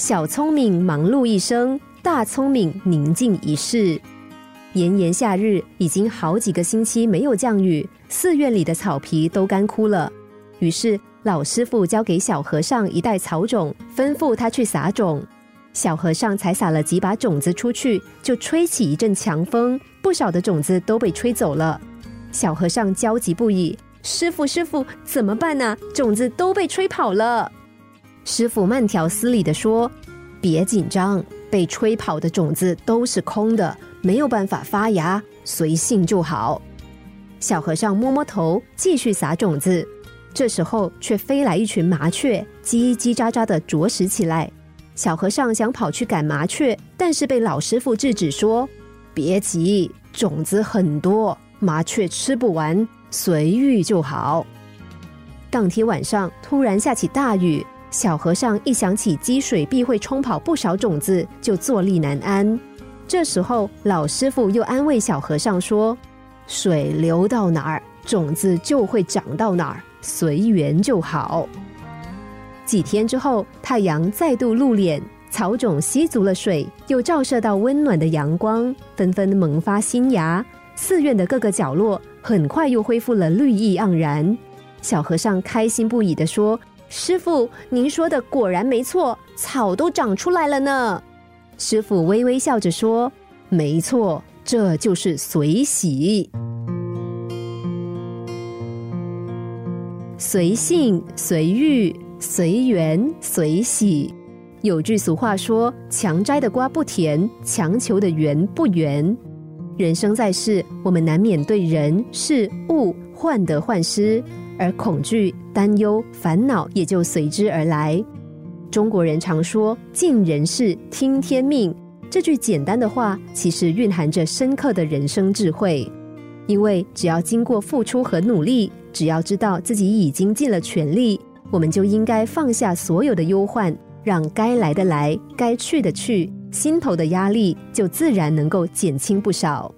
小聪明忙碌一生，大聪明宁静一世。炎炎夏日，已经好几个星期没有降雨，寺院里的草皮都干枯了。于是老师傅交给小和尚一袋草种，吩咐他去撒种。小和尚才撒了几把种子出去，就吹起一阵强风，不少的种子都被吹走了。小和尚焦急不已：“师傅，师傅，怎么办呢？种子都被吹跑了。”师傅慢条斯理的说：“别紧张，被吹跑的种子都是空的，没有办法发芽，随性就好。”小和尚摸摸头，继续撒种子。这时候，却飞来一群麻雀，叽叽喳喳的啄食起来。小和尚想跑去赶麻雀，但是被老师傅制止说：“别急，种子很多，麻雀吃不完，随遇就好。”当天晚上突然下起大雨，小和尚一想起积水必会冲跑不少种子，就坐立难安。这时候，老师傅又安慰小和尚说：“水流到哪儿，种子就会长到哪儿，随缘就好。”几天之后，太阳再度露脸，草种吸足了水，又照射到温暖的阳光，纷纷萌发新芽。寺院的各个角落很快又恢复了绿意盎然。小和尚开心不已的说：“师傅，您说的果然没错，草都长出来了呢。”师傅微微笑着说：“没错，这就是随喜，随性随遇。”随缘随喜，有句俗话说：“强摘的瓜不甜，强求的缘不圆。”人生在世，我们难免对人事物患得患失，而恐惧、担忧、烦恼也就随之而来。中国人常说“尽人事，听天命”，这句简单的话，其实蕴含着深刻的人生智慧。因为只要经过付出和努力，只要知道自己已经尽了全力。我们就应该放下所有的忧患，让该来的来，该去的去，心头的压力就自然能够减轻不少。